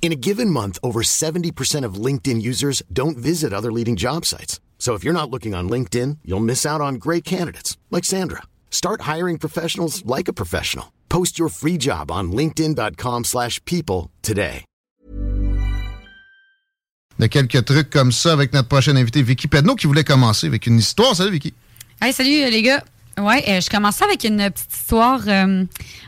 In a given month, over 70% of LinkedIn users don't visit other leading job sites. So if you're not looking on LinkedIn, you'll miss out on great candidates like Sandra. Start hiring professionals like a professional. Post your free job on linkedin.com/people slash people today. De quelques trucs comme ça avec notre prochaine invité Vicky Pedneau qui voulait commencer avec une histoire. Salut Vicky. Hey, salut euh, les gars. Ouais, euh, je commence ça avec une petite histoire. euh,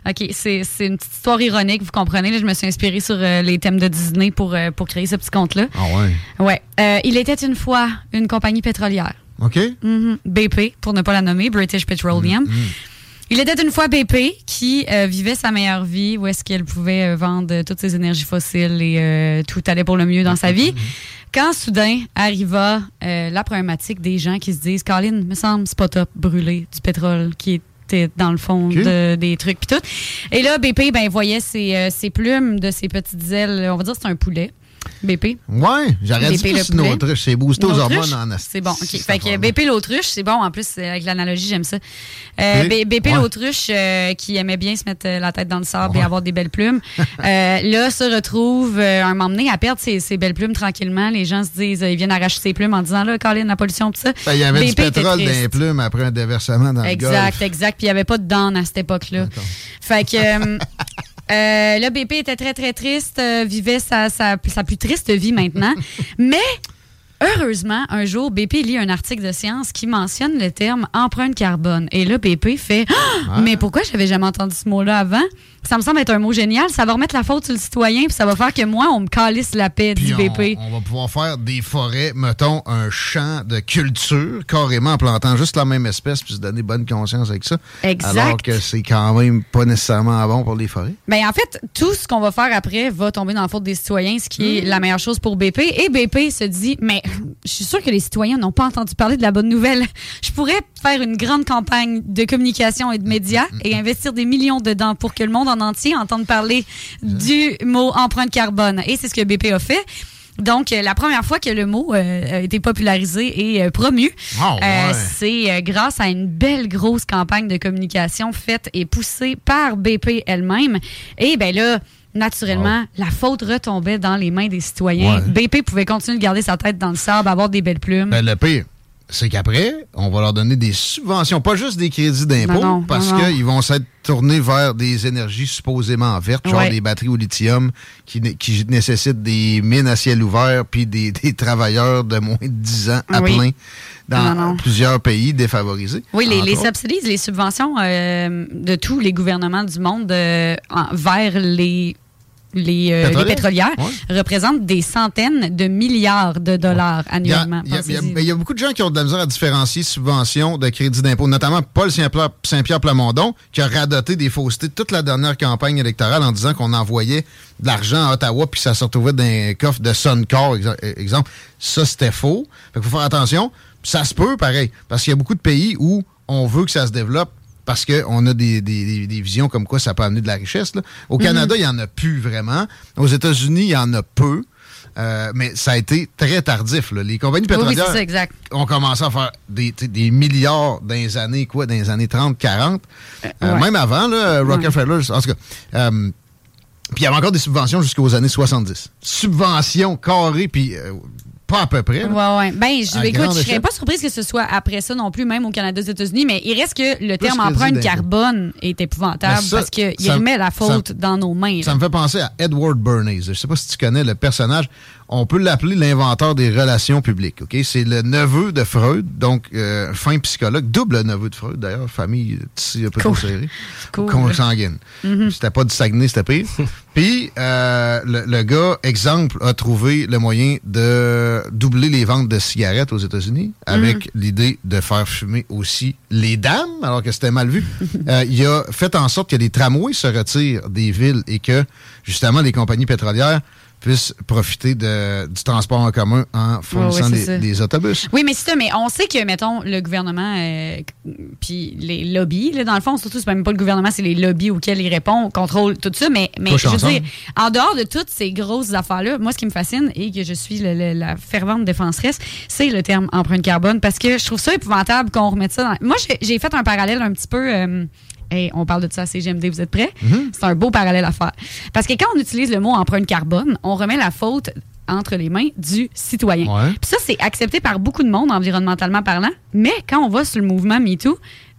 ok, c'est une petite histoire ironique, vous comprenez. là, je me suis inspirée sur euh, les thèmes de Disney pour, pour créer ce petit conte-là. Ah ouais. Ouais. Il était une fois une compagnie pétrolière. OK? Mhm. BP, pour ne pas la nommer, British Petroleum. Il était une fois BP qui euh, vivait sa meilleure vie, où est-ce qu'elle pouvait euh, vendre toutes ses énergies fossiles et euh, tout allait pour le mieux dans sa vie. Quand soudain arriva la problématique des gens qui se disent, Colin, me semble, c'est pas top, brûler du pétrole qui était dans le fond de- des trucs puis tout. Et là, BP, ben, voyait ses, ses plumes de ses petites ailes, on va dire c'est un poulet. BP. Ouais, j'aurais dit que c'est une autruche. C'est boosté aux hormones en asti. C'est bon, OK. cette Fait que. BP l'autruche, c'est bon. En plus, avec l'analogie, j'aime ça. Euh, BP Ouais. l'autruche, euh, qui aimait bien se mettre euh, la tête dans le sable Ouais. et avoir des belles plumes, euh, là, se retrouve un moment donné à perdre ses, ses belles plumes tranquillement. Les gens se disent, ils viennent arracher ses plumes en disant, là, Colin, la pollution, tout ça. Ben, Il y avait du BP était pétrole dans les plumes après un déversement dans le Exact, exact. Puis il n'y avait pas de dents à cette époque-là. Fait que euh, là, BP était très, très triste, euh, vivait sa, sa, sa plus triste vie maintenant. Mais heureusement, un jour, BP lit un article de science qui mentionne le terme empreinte carbone. Et là, BP fait Ah, Mais pourquoi j'avais jamais entendu ce mot-là avant? Ça me semble être un mot génial. Ça va remettre la faute sur le citoyen, puis ça va faire que moi, on me calisse la paix du BP. on va pouvoir faire des forêts, mettons, un champ de culture, carrément en plantant juste la même espèce, puis se donner bonne conscience avec ça. Exact. Alors que c'est quand même pas nécessairement bon pour les forêts. Ben, en fait, tout ce qu'on va faire après va tomber dans la faute des citoyens, ce qui est la meilleure chose pour BP. Et BP se dit, mais je suis sûr que les citoyens n'ont pas entendu parler de la bonne nouvelle. Je pourrais faire une grande campagne de communication et de médias et investir des millions dedans pour que le monde en entier entende parler du mot empreinte carbone. Et c'est ce que BP a fait. Donc, euh, la première fois que le mot euh, a été popularisé et euh, promu, Ah ouais. euh, c'est grâce à une belle grosse campagne de communication faite et poussée par BP elle-même. Et ben là, naturellement, la faute retombait dans les mains des citoyens. Ouais. BP pouvait continuer de garder sa tête dans le sable, avoir des belles plumes. Ben, le pire, c'est qu'après, on va leur donner des subventions, pas juste des crédits d'impôt, parce qu'ils vont s'être tournés vers des énergies supposément vertes, genre des batteries au lithium qui, né- qui nécessitent des mines à ciel ouvert, puis des, des travailleurs de moins de 10 ans à Oui. plein dans Non, non. plusieurs pays défavorisés. Oui, les, subsidies, les subventions euh, de tous les gouvernements du monde euh, en- vers les les, euh, les Pétrolières? Ouais. représentent des centaines de milliards de dollars Il annuellement. il y a- il y a- Pensez-y. il y a beaucoup de gens qui ont de la misère à différencier subventions de crédit d'impôt, notamment Paul Saint-Pierre Plamondon, qui a radoté des faussetés toute la dernière campagne électorale en disant qu'on envoyait de l'argent à Ottawa puis ça se retrouvait dans un coffre de Suncor, euh, exemple. Ça, c'était faux. Fait qu'il faut faire attention. Ça se peut, pareil, parce qu'il y a beaucoup de pays où on veut que ça se développe parce qu'on a des, des- visions comme quoi ça peut amener de la richesse. là. Au Mhm. Canada, il n'y en a plus vraiment. Aux États-Unis, il y en a peu. Euh, mais ça a été très tardif. là. Les compagnies oui, pétrolières ça, ont commencé à faire des, des milliards dans les années, quoi, dans les années 30, 40. Euh, ouais. Même avant, là, Rockefeller, en tout cas. euh, puis il y avait encore des subventions jusqu'aux années 70. Subventions carrées, puis pas à peu près. là. Ouais, ouais. Ben, je, écoute, je serais pas surprise que ce soit après ça non plus, même au Canada, aux États-Unis, mais il reste que le terme empreinte carbone est épouvantable ça, parce qu'il remet la faute ça- dans nos mains. Ça là. me fait penser à Edward Bernays. Je sais pas si tu connais le personnage. On peut l'appeler l'inventeur des relations publiques. Ok, C'est le neveu de Freud, donc euh, fin psychologue, double neveu de Freud d'ailleurs, famille ici un peu Cool. serrée, Cool. consanguine. C'était pas du Saguenay, c'était pire. Puis euh, le, le gars, exemple, a trouvé le moyen de doubler les ventes de cigarettes aux États-Unis avec l'idée de faire fumer aussi les dames, alors que c'était mal vu. Euh, il a fait en sorte que les tramways se retirent des villes et que justement les compagnies pétrolières puissent profiter de- du transport en commun en fournissant des, autobus. Oui, mais c'est ça, mais on sait que, mettons, le gouvernement, euh, puis les lobbies, là, dans le fond, surtout, c'est même pas le gouvernement, c'est les lobbies auxquels il répond, contrôle tout ça, mais, mais je veux ensemble. dire, en dehors de toutes ces grosses affaires-là, moi, ce qui me fascine et que je suis le- le- la fervente défenseresse, c'est le terme empreinte carbone, parce que je trouve ça épouvantable qu'on remette ça dans... Moi, j'ai- j'ai fait un parallèle un petit peu... euh, Hey, on parle de ça à CGMD, vous êtes prêts? C'est un beau parallèle à faire. Parce que quand on utilise le mot empreinte carbone, on remet la faute entre les mains du citoyen. Ouais. Puis ça, c'est accepté par beaucoup de monde environnementalement parlant, mais quand on va sur le mouvement MeToo,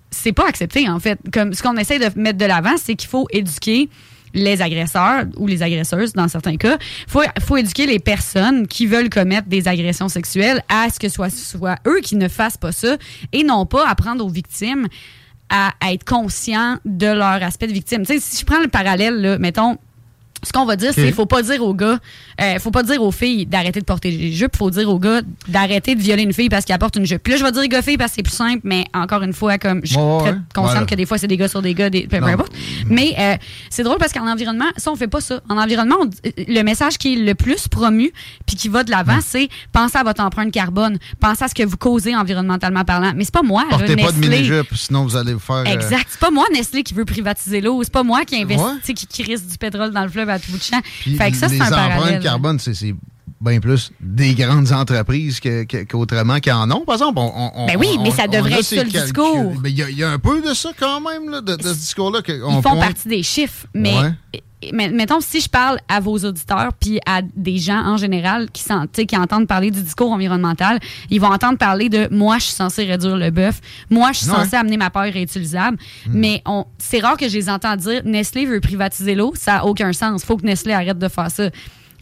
c'est pas accepté, en fait. Comme ce qu'on essaie de mettre de l'avant, c'est qu'il faut éduquer les agresseurs ou les agresseuses dans certains cas. Il faut, faut éduquer les personnes qui veulent commettre des agressions sexuelles à ce que ce soit, soit eux qui ne fassent pas ça et non pas apprendre aux victimes à, être conscients de leur aspect de victime. Tu sais, si je prends le parallèle, là, mettons, ce qu'on va dire, c'est faut pas dire aux gars, euh, faut pas dire aux filles d'arrêter de porter des jupes, faut dire aux gars d'arrêter de violer une fille parce qu'elle porte une jupe. Puis là, je vais dire gars filles parce que c'est plus simple, mais encore une fois, comme je suis très ouais. consciente Voilà. que des fois c'est des gars sur des gars, des, peu, importe. Mais euh, c'est drôle parce qu'en environnement, ça on fait pas ça. En environnement, on dit- le message qui est le plus promu puis qui va de l'avant, c'est pensez à votre empreinte carbone, pensez à ce que vous causez environnementalement parlant. Mais c'est pas moi, là, Portez pas de Nestlé. mini-jupe, sinon vous allez vous faire... euh, Exact. C'est pas moi, Nestlé, qui veut privatiser l'eau. C'est pas moi qui investit, Ouais. qui, qui risque du pétrole dans le fleuve à tout bout de champ. Puis fait que ça, c'est les un parallèle. carbone, c'est bien plus des grandes entreprises que- que- qu'autrement qui en ont. Par exemple, on, on- Ben oui, mais on- ça devrait être ça, le calculs. discours. Il y, a- il y a un peu de ça quand même, là, de, de ce discours-là. Ils font pointe. partie des chiffres, mais Ouais. mais- mettons si je parle à vos auditeurs puis à des gens en général qui, sais, qui entendent parler du discours environnemental, ils vont entendre parler de moi je suis censé réduire le bœuf, moi je suis censé amener ma peur réutilisable, mais on c'est rare que je les entends dire Nestlé veut privatiser l'eau, ça a aucun sens, faut que Nestlé arrête de faire ça.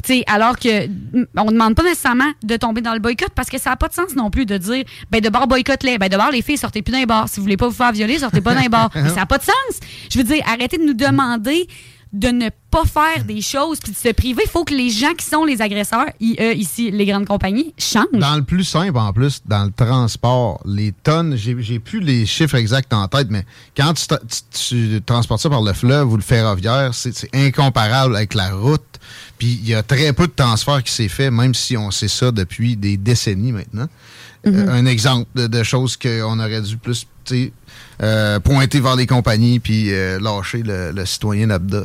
Tu sais, alors que mm, on ne demande pas nécessairement de tomber dans le boycott parce que ça n'a pas de sens non plus de dire ben de bord boycott-les. Ben de bord les filles, sortez plus d'un bar. Si vous voulez pas vous faire violer, sortez pas d'un bar. Mais ça n'a pas de sens. Je veux dire, arrêtez de nous demander de ne pas faire des choses puis de se priver. Il faut que les gens qui sont les agresseurs, i- euh, ici, les grandes compagnies, changent. Dans le plus simple, en plus, dans le transport, les tonnes, j'ai plus les chiffres exacts en tête, mais quand tu, tu- tu transportes ça par le fleuve ou le ferroviaire, c'est incomparable avec la route. Puis il y a très peu de transfert qui s'est fait, même si on sait ça depuis des décennies maintenant. Euh, un exemple de, de choses qu'on aurait dû plus tu sais, euh, pointer vers les compagnies puis euh, lâcher le, le citoyen lambda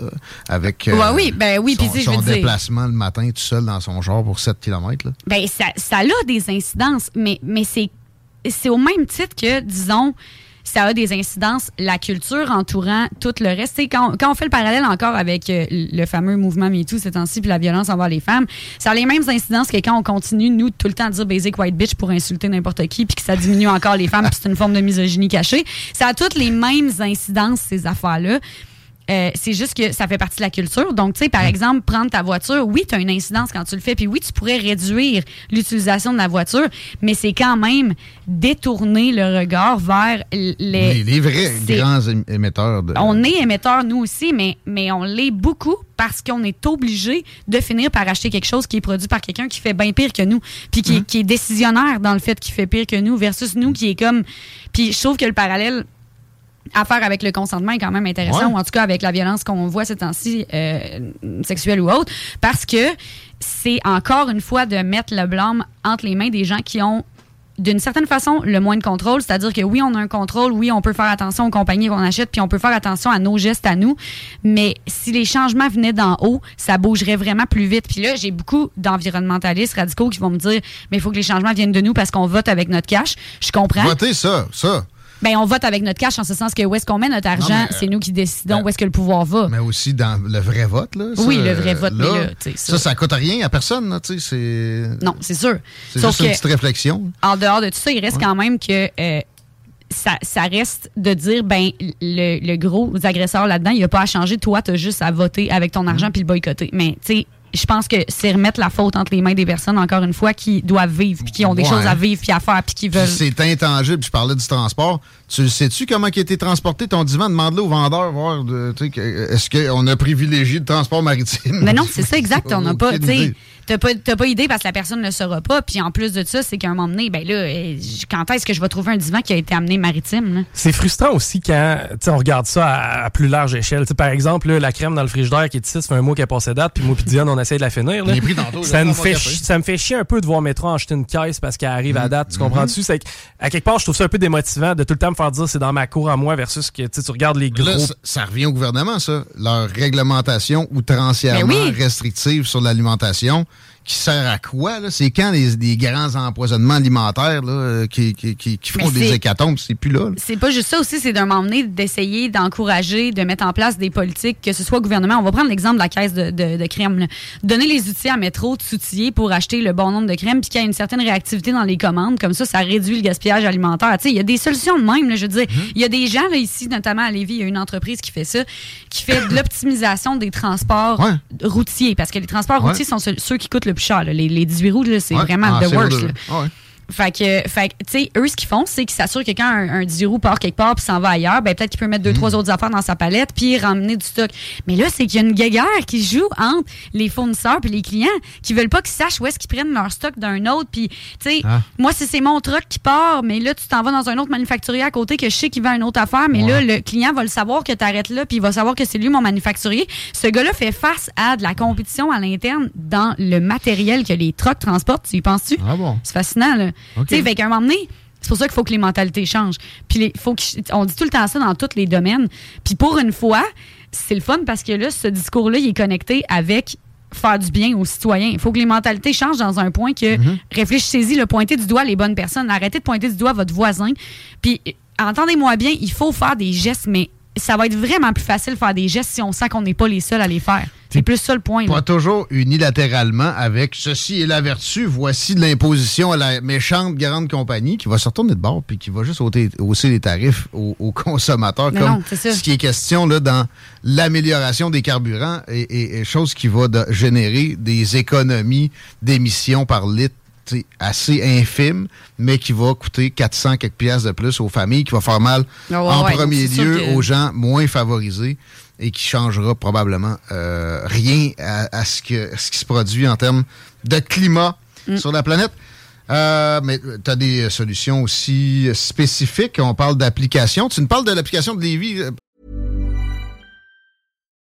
avec euh, Ouais, oui, ben oui, son, dire- déplacement le matin tout seul dans son genre pour 7 km. Là. Ben, ça, ça a des incidences, mais, mais c'est, c'est au même titre que, disons, ça a des incidences, la culture entourant tout le reste. Tu sais, Quand, quand on fait le parallèle encore avec euh, le fameux mouvement MeToo ces temps-ci, puis la violence envers les femmes, ça a les mêmes incidences que quand on continue, nous, tout le temps à dire basic white bitch pour insulter n'importe qui, puis que ça diminue encore les femmes, puis c'est une forme de misogynie cachée. Ça a toutes les mêmes incidences, ces affaires-là. Euh, c'est juste que ça fait partie de la culture. Donc, tu sais, par exemple, prendre ta voiture, oui, tu as une incidence quand tu le fais, puis oui, tu pourrais réduire l'utilisation de la voiture, mais c'est quand même détourner le regard vers les... Les, les vrais grands ém- émetteurs de. On est émetteur, nous aussi, mais, mais on l'est beaucoup parce qu'on est obligé de finir par acheter quelque chose qui est produit par quelqu'un qui fait bien pire que nous, puis qui, Mm-hmm. qui est décisionnaire dans le fait qu'il fait pire que nous, versus nous qui est comme... Puis je trouve que le parallèle à faire avec le consentement est quand même intéressant, Ouais. ou en tout cas avec la violence qu'on voit ces temps-ci, euh, sexuelle ou autre, parce que c'est encore une fois de mettre le blâme entre les mains des gens qui ont d'une certaine façon le moins de contrôle, c'est-à-dire que oui, on a un contrôle, oui, on peut faire attention aux compagnies qu'on achète, puis on peut faire attention à nos gestes à nous, mais si les changements venaient d'en haut, ça bougerait vraiment plus vite. Puis là, j'ai beaucoup d'environnementalistes radicaux qui vont me dire, mais il faut que les changements viennent de nous parce qu'on vote avec notre cash. Je comprends. Votez ça, ça. Ben, on vote avec notre cash en ce sens que où est-ce qu'on met notre argent, mais, c'est nous qui décidons ben, où est-ce que le pouvoir va. Mais aussi dans le vrai vote. Là, ça, Oui, le vrai vote, mais là, tu sais, ça, ça- coûte rien à personne. Là, tu sais, Non, c'est sûr. c'est juste une petite réflexion. en dehors de tout ça, il reste quand même que euh, ça, ça reste de dire, ben, le, le gros agresseur là-dedans, il n'a pas à changer. Toi, tu as juste à voter avec ton Mm. argent puis le boycotter. Mais, tu sais, je pense que c'est remettre la faute entre les mains des personnes, encore une fois, qui doivent vivre, puis qui ont des Ouais. choses à vivre, puis à faire, puis qui veulent. c'est intangible. Je parlais du transport. Tu sais-tu comment il a été transporté ton divan? Demande-le au vendeur, voir, sais, que- est-ce qu'on a privilégié le transport maritime? Mais non, c'est ça exact. On n'a pas, T'as pas, t'as pas idée parce que la personne ne le saura pas. Puis en plus de ça, c'est qu'à un moment donné, ben là, euh, quand est-ce que je vais trouver un divan qui a été amené maritime? là? C'est frustrant aussi quand tu sais, on regarde ça à, à plus large échelle. Tu sais, par exemple, là, la crème dans le frigidaire qui est ici, ça fait un mois qu'elle est passée date, puis moi puis Diane, on essaie de la finir. là. Tantôt, ça, me fait ça me fait chier un peu de voir Métro acheter une caisse parce qu'elle arrive à date. Tu comprends-tu? C'est que, à quelque part, je trouve ça un peu démotivant de tout le temps me faire dire c'est dans ma cour à moi versus que tu sais, tu regardes les gros. Là, ça, ça revient au gouvernement, ça. Leur réglementation outrancièrement oui. restrictive sur l'alimentation, qui sert à quoi? C'est quand les, des grands empoisonnements alimentaires là, qui, qui, qui- qui font des hécatombes? C'est plus là. là. C'est pas juste ça aussi, c'est d'un moment donné d'essayer d'encourager, de mettre en place des politiques, que ce soit au gouvernement. On va prendre l'exemple de la caisse de, de, de crème. là. Donner les outils à Métro de s'outiller pour acheter le bon nombre de crèmes, puis qu'il y a une certaine réactivité dans les commandes. Comme ça, ça réduit le gaspillage alimentaire. Il y a des solutions de même. là, je veux dire, il y a des gens là, ici, notamment à Lévis, il y a une entreprise qui fait ça, qui fait de l'optimisation des transports Ouais. routiers. Parce que les transports Ouais. routiers sont ceux, ceux qui coûtent le plus cher. là. Les, les 18 roues, c'est Ouais. vraiment Ah, the worst. Ah ouais. Fait que, fait tu sais, eux, ce qu'ils font, c'est qu'ils s'assurent que quand un, un 10 roues part quelque part puis s'en va ailleurs, ben peut-être qu'il peut mettre deux, Mm. trois autres affaires dans sa palette puis ramener du stock. Mais là, c'est qu'il y a une guéguerre qui joue entre les fournisseurs puis les clients qui veulent pas qu'ils sachent où est-ce qu'ils prennent leur stock d'un autre. Puis, tu sais, Ah. moi, si c'est mon truck qui part, mais là, tu t'en vas dans un autre manufacturier à côté que je sais qu'il vend une autre affaire, mais là, le client va le savoir que tu arrêtes là puis il va savoir que c'est lui mon manufacturier. Ce gars-là fait face à de la compétition à l'interne dans le matériel que les trucks transportent. Tu y penses-tu? Ah bon? C'est fascinant, là. OK. Tu sais, fait qu'à un moment donné, c'est pour ça qu'il faut que les mentalités changent. Puis les, faut on dit tout le temps ça dans tous les domaines. Puis pour une fois, c'est le fun parce que là, ce discours-là, il est connecté avec faire du bien aux citoyens. Il faut que les mentalités changent dans un point que réfléchissez-y, le pointer du doigt les bonnes personnes. Arrêtez de pointer du doigt votre voisin. Puis euh, entendez-moi bien, il faut faire des gestes, mais ça va être vraiment plus facile de faire des gestes si on sent qu'on n'est pas les seuls à les faire. C'est plus ça le point. là. Pas toujours unilatéralement avec ceci est la vertu, voici de l'imposition à la méchante grande compagnie qui va se retourner de bord puis qui va juste ôter- hausser les tarifs aux, aux consommateurs Mais comme non, c'est ça. ce qui est question là, dans l'amélioration des carburants et, et- et chose qui va de- générer des économies d'émissions par litre assez infimes, mais qui va coûter 400 quelques piastres de plus aux familles, qui va faire mal Ah ouais, en ouais, premier lieu que- aux gens moins favorisés et qui changera probablement euh, rien à, à ce, que, ce qui se produit en termes de climat Mm. sur la planète. Euh, mais tu as des solutions aussi spécifiques. On parle d'applications. Tu nous parles de l'application de Lévis.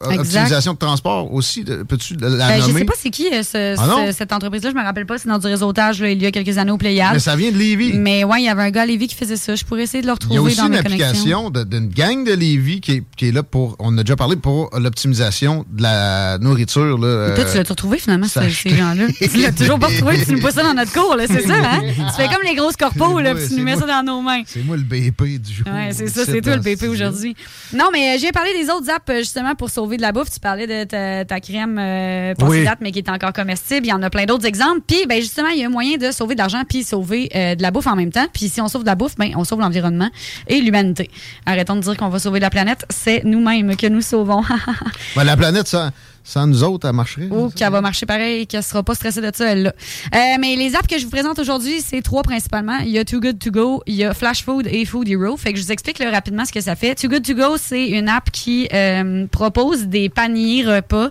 Exact. Optimisation de transport aussi. Peux-tu la Ben, je nommer? sais pas c'est qui euh, ce- Ah ce- cette entreprise-là, je me rappelle pas, c'est dans du réseautage là, il y a quelques années au Pléiade. Mais ça vient de Lévis. Mais ouais, il y avait un gars à Lévis qui faisait ça. Je pourrais essayer de le Il y a retrouver aussi dans une mes connexions. application d'une gang de Lévis qui est, qui est là pour, on a déjà parlé, pour l'optimisation de la nourriture. Là, Toi, euh, tu l'as retrouvé finalement, ces, gens-là? Tu l'as toujours pas retrouvé, tu nous poses ça dans notre cours, c'est ça, hein? Tu fais comme les grosses corpos, là, puis tu nous mets ça dans nos mains. C'est moi le BP du jour. Ouais, c'est ça, c'est toi le dans BP aujourd'hui. Non, mais euh, j'ai parlé des autres apps euh, justement pour sauver de la bouffe. Tu parlais de ta, ta crème euh, Oui. date, mais qui est encore comestible. Il y en a plein d'autres exemples. Puis, ben justement, il y a un moyen de sauver de l'argent puis sauver euh, de la bouffe en même temps. Puis, si on sauve de la bouffe, ben on sauve l'environnement et l'humanité. Arrêtons de dire qu'on va sauver la planète. C'est nous-mêmes que nous sauvons. Ben, la planète, ça, sans nous autres, elle marcherait. Ou qu'elle va marcher pareil, qu'elle sera pas stressée de ça, elle là. Euh, mais les apps que je vous présente aujourd'hui, c'est trois principalement. Il y a Too Good To Go, il y a Flash Food et Food Hero. Fait que je vous explique là, rapidement ce que ça fait. Too Good To Go, c'est une app qui euh, propose des paniers repas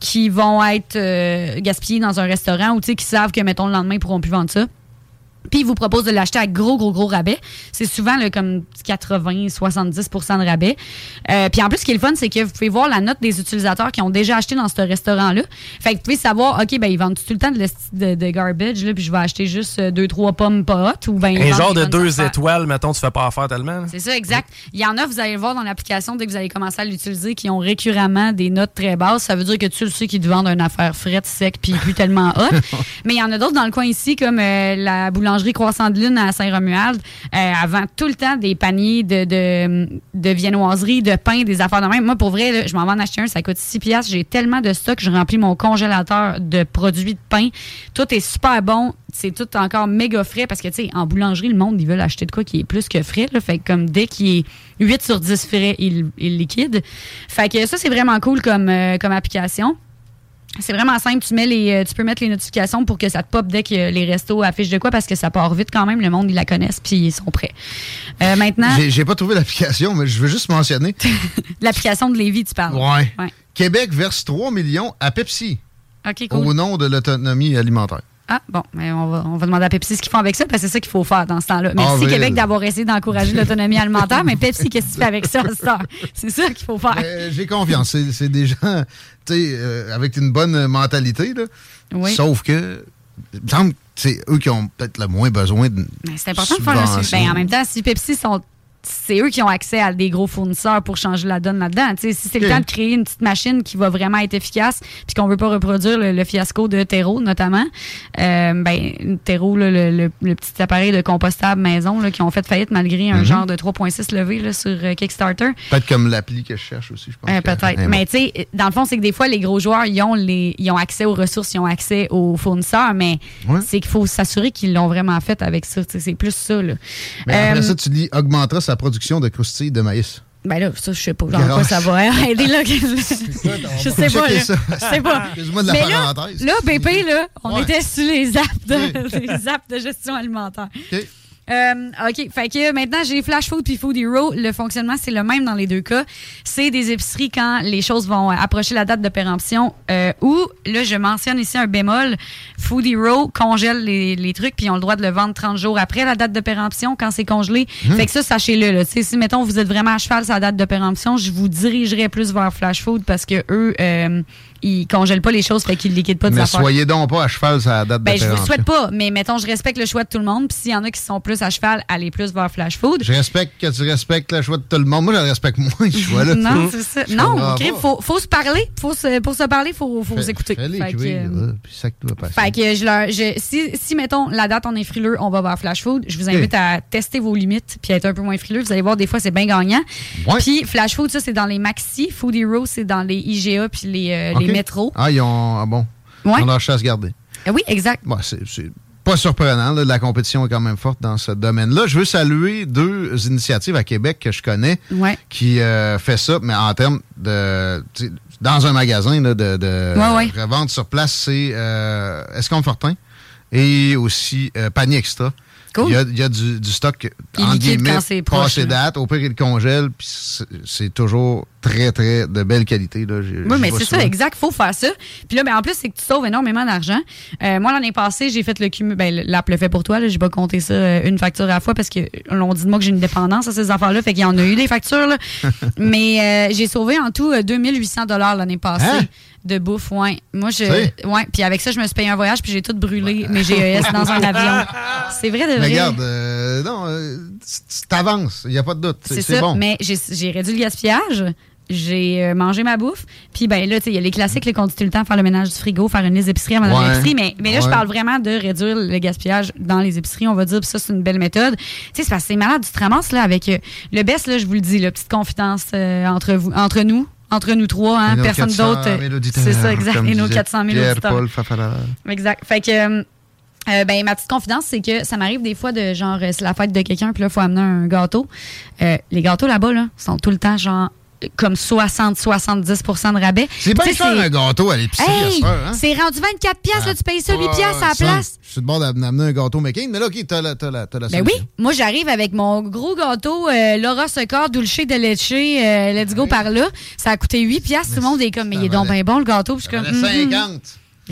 qui vont être euh, gaspillés dans un restaurant ou qui savent que mettons le lendemain ils pourront plus vendre ça. Puis, ils vous proposent de l'acheter à gros, gros, gros rabais. C'est souvent là, comme 80, 70% de rabais. Euh, puis, en plus, ce qui est le fun, c'est que vous pouvez voir la note des utilisateurs qui ont déjà acheté dans ce restaurant-là. Fait que vous pouvez savoir, OK, ben ils vendent tout le temps de, de, de garbage, là, puis je vais acheter juste deux, trois pommes pas hot. Ou ben, Un genre de deux étoiles, mettons, tu fais pas affaire tellement. C'est ça, exact. Il y en a, vous allez le voir dans l'application, dès que vous allez commencer à l'utiliser, qui ont récurremment des notes très basses. Ça veut dire que tu le sais qu'ils te vendent une affaire frette, sec, puis plus tellement hot. Mais il y en a d'autres dans le coin ici, comme euh, la boulangerie Croissant de Lune à Saint-Romuald, euh, avant tout le temps des paniers de, de, de viennoiserie, de pain, des affaires de même. Moi, pour vrai, je m'en vais en acheter un, ça coûte 6 piastres. J'ai tellement de stock, je remplis mon congélateur de produits de pain. Tout est super bon. C'est tout encore méga frais parce que, tu sais, en boulangerie, le monde, ils veulent acheter de quoi qui est plus que frais. Fait que comme dès qu'il est 8 sur 10 frais, il, il liquide. Fait que ça, c'est vraiment cool comme, euh, comme application. C'est vraiment simple. Tu, mets les, euh, tu peux mettre les notifications pour que ça te pop dès que les restos affichent de quoi parce que ça part vite quand même. Le monde, ils la connaissent puis ils sont prêts. Euh, maintenant. J'ai pas trouvé l'application, mais je veux juste mentionner. l'application de Lévis, tu parles. Ouais. ouais. Québec verse 3 millions à Pepsi. OK, cool. Au nom de l'autonomie alimentaire. Ah, bon, mais on va, on va demander à Pepsi ce qu'ils font avec ça, parce que c'est ça qu'il faut faire dans ce temps-là. Merci Avril. Québec d'avoir essayé d'encourager l'autonomie alimentaire, mais Pepsi, qu'est-ce que tu fais avec ça, ça? C'est ça qu'il faut faire. Euh, J'ai confiance. C'est- des gens, tu sais, euh, avec une bonne mentalité, là. Oui. Sauf que, il me semble que c'est eux qui ont peut-être le moins besoin de. Mais c'est important de faire le suivi. Ben, en même temps, si Pepsi sont. C'est eux qui ont accès à des gros fournisseurs pour changer la donne là-dedans. Si c'est le temps de créer une petite machine qui va vraiment être efficace, puis qu'on veut pas reproduire le, le fiasco de Terreau notamment, euh, ben Terreau, le, le- le petit appareil de compostable maison là, qui ont fait faillite malgré un Mhm. genre de 3.6 levé là, sur euh, Kickstarter. Peut-être comme l'appli que je cherche aussi, je pense. Euh, Peut-être. Mais tu sais, dans le fond, c'est que des fois, les gros joueurs, ils ont, les, ils ont accès aux ressources, ils ont accès aux fournisseurs, mais Ouais. c'est qu'il faut s'assurer qu'ils l'ont vraiment fait avec ça. C'est plus ça. Là. Mais après Euh, ça, tu dis augmentera sa production de croustilles de maïs. ben là, ça, je sais pas. Garage. quoi ça va aider là? je sais pas. là. Je sais pas. Excuse-moi de la Mais là, parenthèse. là, BP, là, on Ouais. était sur les apps de, les apps de gestion alimentaire. OK. Euh, OK. Fait que maintenant, j'ai Flash Food puis Food Hero. Le fonctionnement, c'est le même dans les deux cas. C'est des épiceries quand les choses vont approcher la date de péremption. Euh, ou, là, je mentionne ici un bémol. Food Hero congèle les, les trucs puis ils ont le droit de le vendre 30 jours après la date de péremption quand c'est congelé. Fait que ça, sachez-le. Là. Tu sais, Si, mettons, vous êtes vraiment à cheval sur la date de péremption, je vous dirigerai plus vers Flash Food parce que eux, euh, ils congèlent pas les choses, fait qu'ils liquident pas des Mais soyez donc pas à cheval la date Ben, de je vous le souhaite pas, mais mettons, je respecte le choix de tout le monde. Puis s'il y en a qui sont plus à cheval, allez plus vers Flash Food. Je respecte que tu respectes le choix de tout le monde. Moi, je le respecte moins, ce choix-là. Non, c'est ça. Je Non, pas. faut, faut se parler. Faut se, pour se parler, faut, faut s'écouter. Fait euh, là, ça vas passer. fait que je leur, je, si, si, mettons, la date, on est frileux, on va vers Flash Food. Je vous invite à tester vos limites puis à être un peu moins frileux. Vous allez voir, des fois, c'est bien gagnant. Ouais. Puis Flash Food, ça, c'est dans les Maxi. Food Hero, c'est dans les IGA puis les, euh, les métros. Ah, ils ont. Ah bon. Ouais. Ils ont leur chasse gardée. Euh, Oui, exact. Bon, c'est pas surprenant. là, la compétition est quand même forte dans ce domaine-là. Je veux saluer deux initiatives à Québec que je connais Ouais. qui euh, fait ça, mais en termes de. Dans un magasin là, de, de Ouais, ouais. revente sur place, c'est euh, Esconfortin et aussi euh, Panier Extra. Cool. Il y a, il y a du, du stock en guillemets passé date. Au pire, il le congèle, puis c'est- toujours très, très de belle qualité. Là. Oui, mais c'est ça, exact. faut faire ça. Puis là, ben, en plus, c'est que tu sauves énormément d'argent. Euh, moi, l'année passée, j'ai fait le cumul. Ben, l'app le fait pour toi. J'ai pas compté ça euh, une facture à la fois parce que l'on dit de moi que j'ai une dépendance à ces affaires-là. Fait qu'il y en a eu des factures. Là. mais euh, j'ai sauvé en tout euh, 2800 dollars l'année passée. Hein? De bouffe, ouais. Moi, je. Ouais. Puis avec ça, je me suis payé un voyage, puis j'ai tout brûlé, mes GES, dans un avion. C'est vrai de Mais vrai. regarde, euh, non, euh, t'avances, il n'y a pas de doute. C'est ça. bon. Mais j'ai réduit le gaspillage. J'ai euh, mangé ma bouffe. Puis ben là, tu sais, il y a les classiques dit tout le temps, faire le ménage du frigo, faire une liste d'épicerie avant Ouais. l'épicerie. Mais, mais là, je Ouais. parle vraiment de réduire le gaspillage dans les épiceries, on va dire. Puis ça, c'est une belle méthode. Tu sais, c'est parce que c'est malade. Tu te ramasses là avec euh, le best, là, je vous le dis, la petite confidence entre vous, entre nous. Entre nous trois, hein, personne 400 d'autre. 000 auditeurs, C'est ça, exact. Et nos disait 400 000 Pierre auditeurs. Paul Fafara. Exact. Fait que, euh, euh, ben, ma petite confidence, c'est que ça m'arrive des fois de genre, euh, c'est la fête de quelqu'un, puis là, il faut amener un gâteau. Euh, les gâteaux là-bas, là, sont tout le temps genre comme 60-70% de rabais. C'est sais, cher un gâteau à l'épicerie Hey, hein? c'est rendu 24 pièces là, tu payes ça 8 Pas pièces à la place. Je suis de bord d'amener un gâteau McCain, mais là, OK, t'as la, t'as la, t'as la Ben oui, moi j'arrive avec mon gros gâteau euh, Laura Secor Dulce de Leche, euh, let's go par là. Ça a coûté 8 piastres, tout le monde est comme mais il est donc bien bon le gâteau, Puis je suis comme valait mhm. 50.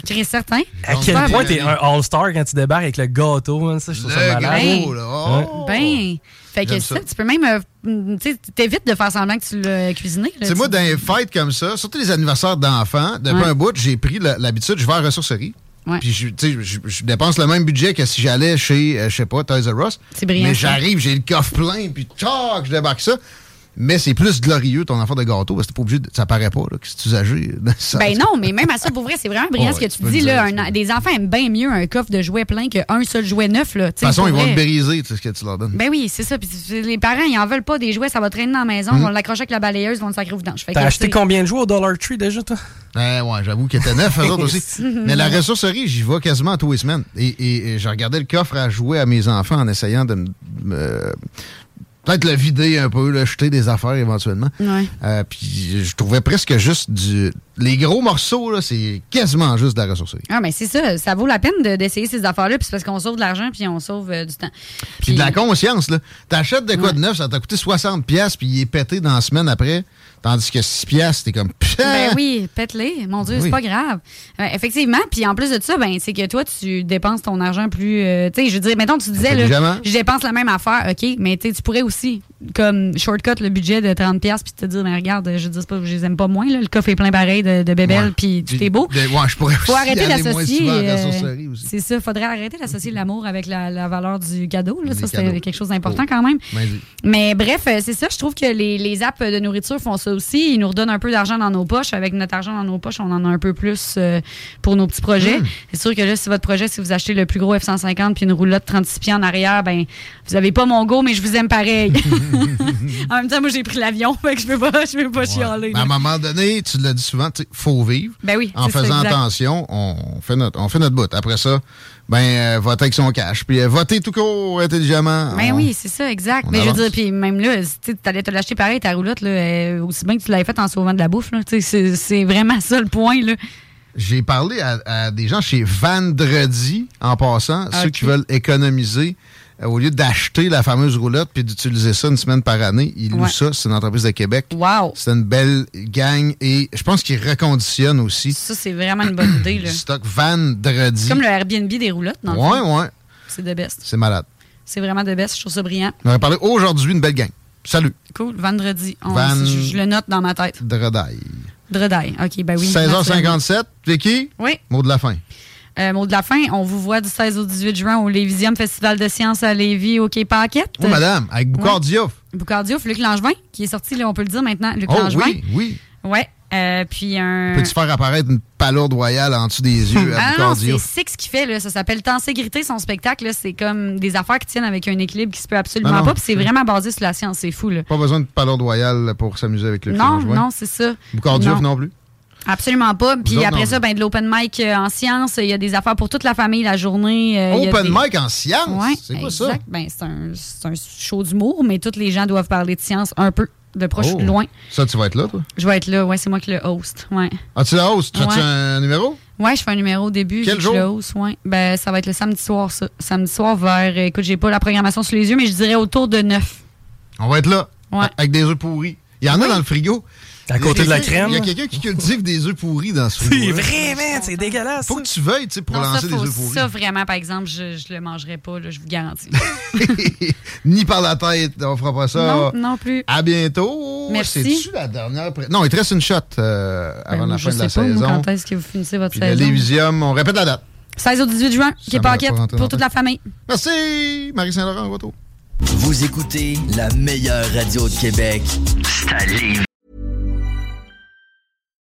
Très certain. À quel point t'es un all-star quand tu débarques avec le gâteau, hein, ça, je trouve ça Le malade. gros, là. Oh. Ben, fait que ça, ça. tu peux même euh, tu sais, t'évites de faire semblant que tu l'as cuisiné. C'est moi, tu- dans les fêtes comme ça, surtout les anniversaires d'enfants, depuis Ouais. un bout, j'ai pris l'habitude, je vais à la ressourcerie. Ouais. Puis, je, tu je, je dépense le même budget que si j'allais chez, euh, je sais pas, Toys R Us. C'est brillant, Mais j'arrive, j'ai le coffre plein, puis tchac, je débarque ça. Mais c'est plus glorieux, ton affaire de gâteau, parce que t'es pas obligé de, ça paraît pas, là, que c'est usagé. Ça, Ben non, mais même à ça, pour vrai, c'est vraiment brillant Oh, ce que tu dis. Là, un- des enfants aiment bien mieux un coffre de jouets plein qu'un seul jouet neuf. Là, de toute façon, ils vont le briser, tu sais ce que tu leur donnes. Ben oui, c'est ça. Puis les parents, ils en veulent pas des jouets, ça va traîner dans la maison, Mm. ils vont l'accrocher avec la balayeuse, ils vont le sacrer au vidange. T'as acheté combien de jouets au Dollar Tree déjà, toi? Eh ouais, j'avoue qu'il était neuf, eux autres aussi. Mais la ressourcerie, j'y vais quasiment tous les semaines. Et, et, et je regardais le coffre à jouer à mes enfants en essayant de me. Peut-être le vider un peu, le jeter des affaires éventuellement. Euh, puis je trouvais presque juste du. Les gros morceaux, là, c'est quasiment juste de la ressourcerie. Ah, mais c'est ça. Ça vaut la peine de- d'essayer ces affaires-là, puis c'est parce qu'on sauve de l'argent, puis on sauve euh, du temps. Puis de la conscience, là. T'achètes de quoi Ouais. de neuf, ça t'a coûté 60$, piastres, puis il est pété dans la semaine après. Tandis que 6$, piastres, t'es comme. Ben oui, pète-les. Mon Dieu, Oui. c'est pas grave. Euh, effectivement. Puis en plus de ça, ben c'est que toi, tu dépenses ton argent plus. euh, tu sais, je veux dire, mettons, tu disais, là, je dépense la même affaire, OK, mais tu pourrais aussi, comme shortcut le budget de 30$ puis te dire, mais regarde, je c'est pas, je les aime pas moins, là, le coffre est plein pareil de, de bébelles, Ouais. puis tout est beau. De- ouais, je pourrais Faut aussi arrêter d'associer. euh, c'est ça, faudrait arrêter d'associer l'amour avec la, la valeur du cadeau. Là. Ça, c'est quelque chose d'important Oh. quand même. Ben, Mais bref, euh, c'est ça. Je trouve que les, les apps de nourriture font ça aussi. Ils nous redonnent un peu d'argent dans nos poches. Avec notre argent dans nos poches, on en a un peu plus euh, pour nos petits projets. C'est sûr que là, si votre projet, si vous achetez le plus gros F-150 puis une roulotte 36 pieds en arrière, ben vous avez pas mon go, mais je vous aime pareil. en même temps, moi, j'ai pris l'avion, fait que je peux pas, je peux pas chialer. Mais à un moment donné, tu l'as dit souvent, faut vivre. Ben oui, En faisant attention, on fait notre, on fait notre bout. Après ça, ben, euh, avec son cash. Puis euh, votez tout court, intelligemment. Ben On- oui, c'est ça, exact. Mais je veux dire, puis même là, tu allais te l'acheter pareil, ta roulotte, là, euh, aussi bien que tu l'avais faite en sauvant de la bouffe. C'est vraiment ça le point. Là. J'ai parlé à, à des gens chez Vendredi, en passant, ceux qui veulent économiser. Euh, Au lieu d'acheter la fameuse roulotte puis d'utiliser ça une semaine par année, ils louent Ouais. ça. C'est une entreprise de Québec. Wow! C'est une belle gang et je pense qu'ils reconditionnent aussi. Ça, c'est vraiment une bonne idée. Là. Stock Vendredi. Comme le Airbnb des roulottes, le Ouais, ouais. C'est de best. C'est malade. C'est vraiment de best. Je trouve ça brillant. On va parler aujourd'hui une belle gang. Salut. Cool. Vendredi. On- Van- je, je le note dans ma tête. Dredaille. Dredaille. OK, ben oui. 16h57. Vicky, Oui. mot de la fin. Euh, mot de la fin, on vous voit du 16 au 18 juin au Lévisium Festival de sciences à Lévis au Paquette. Oh, madame, avec Boucard. Diouf. Boucard Diouf, Luc Langevin, qui est sorti, là, on peut le dire maintenant, Luc Oh, Langevin. oui, oui. Ouais. Euh, puis un. Peux-tu faire apparaître une palourde royale en dessous des yeux à Ah non, c'est? Six qui fait, là, ça s'appelle Temps Sécurité, son spectacle. C'est comme des affaires qui tiennent avec un équilibre qui se peut absolument non, pas. Puis c'est vraiment basé sur la science, c'est fou. Là. Pas besoin de palourde royale pour s'amuser avec le Non, non, c'est ça. Boucard Diouf non plus. Absolument pas. Puis après non. ça, ben, de l'open mic euh, en sciences, il y a des affaires pour toute la famille la journée. euh, Open des- mic en sciences? Ouais, c'est quoi ça? exact. Ben, c'est un, un show d'humour, mais tous les gens doivent parler de science un peu, de proche Oh. ou de loin. Ça, tu vas être là, toi? Je vais être là, ouais, c'est moi qui le host. Ouais. Hausse? Tu fais-tu Ouais. un numéro? Ouais, je fais un numéro au début. Quel jour? je le host, ouais. Ben, ça va être le samedi soir, ça. Samedi soir vers, euh, écoute, j'ai pas la programmation sous les yeux, mais je dirais autour de 9. On va être là. Ouais. Avec des œufs pourris. Il y en a dans le frigo. À côté de la crème? Il y a quelqu'un qui cultive des œufs pourris dans ce frigo. C'est vrai, man, c'est dégueulasse. Faut que tu veuilles, tu sais, pour non, lancer ça, des faut- œufs pourris. ça, vraiment, par exemple, je, je le mangerai pas, là, je vous garantis. Ni par la tête, on fera pas ça. non, non plus. À bientôt. Merci. C'est-tu la dernière? pré- Non, il te reste une shot euh, avant Ben, la je fin de la sais pas, moi, saison. quand est-ce que vous finissez votre Puis le saison? Lévisium, on répète la date. 16 au 18 juin, qui est rentré pour toute la la famille. Merci, Marie-Saint-Laurent, au retour. Vous écoutez la meilleure radio de Québec. C'est à Lévis.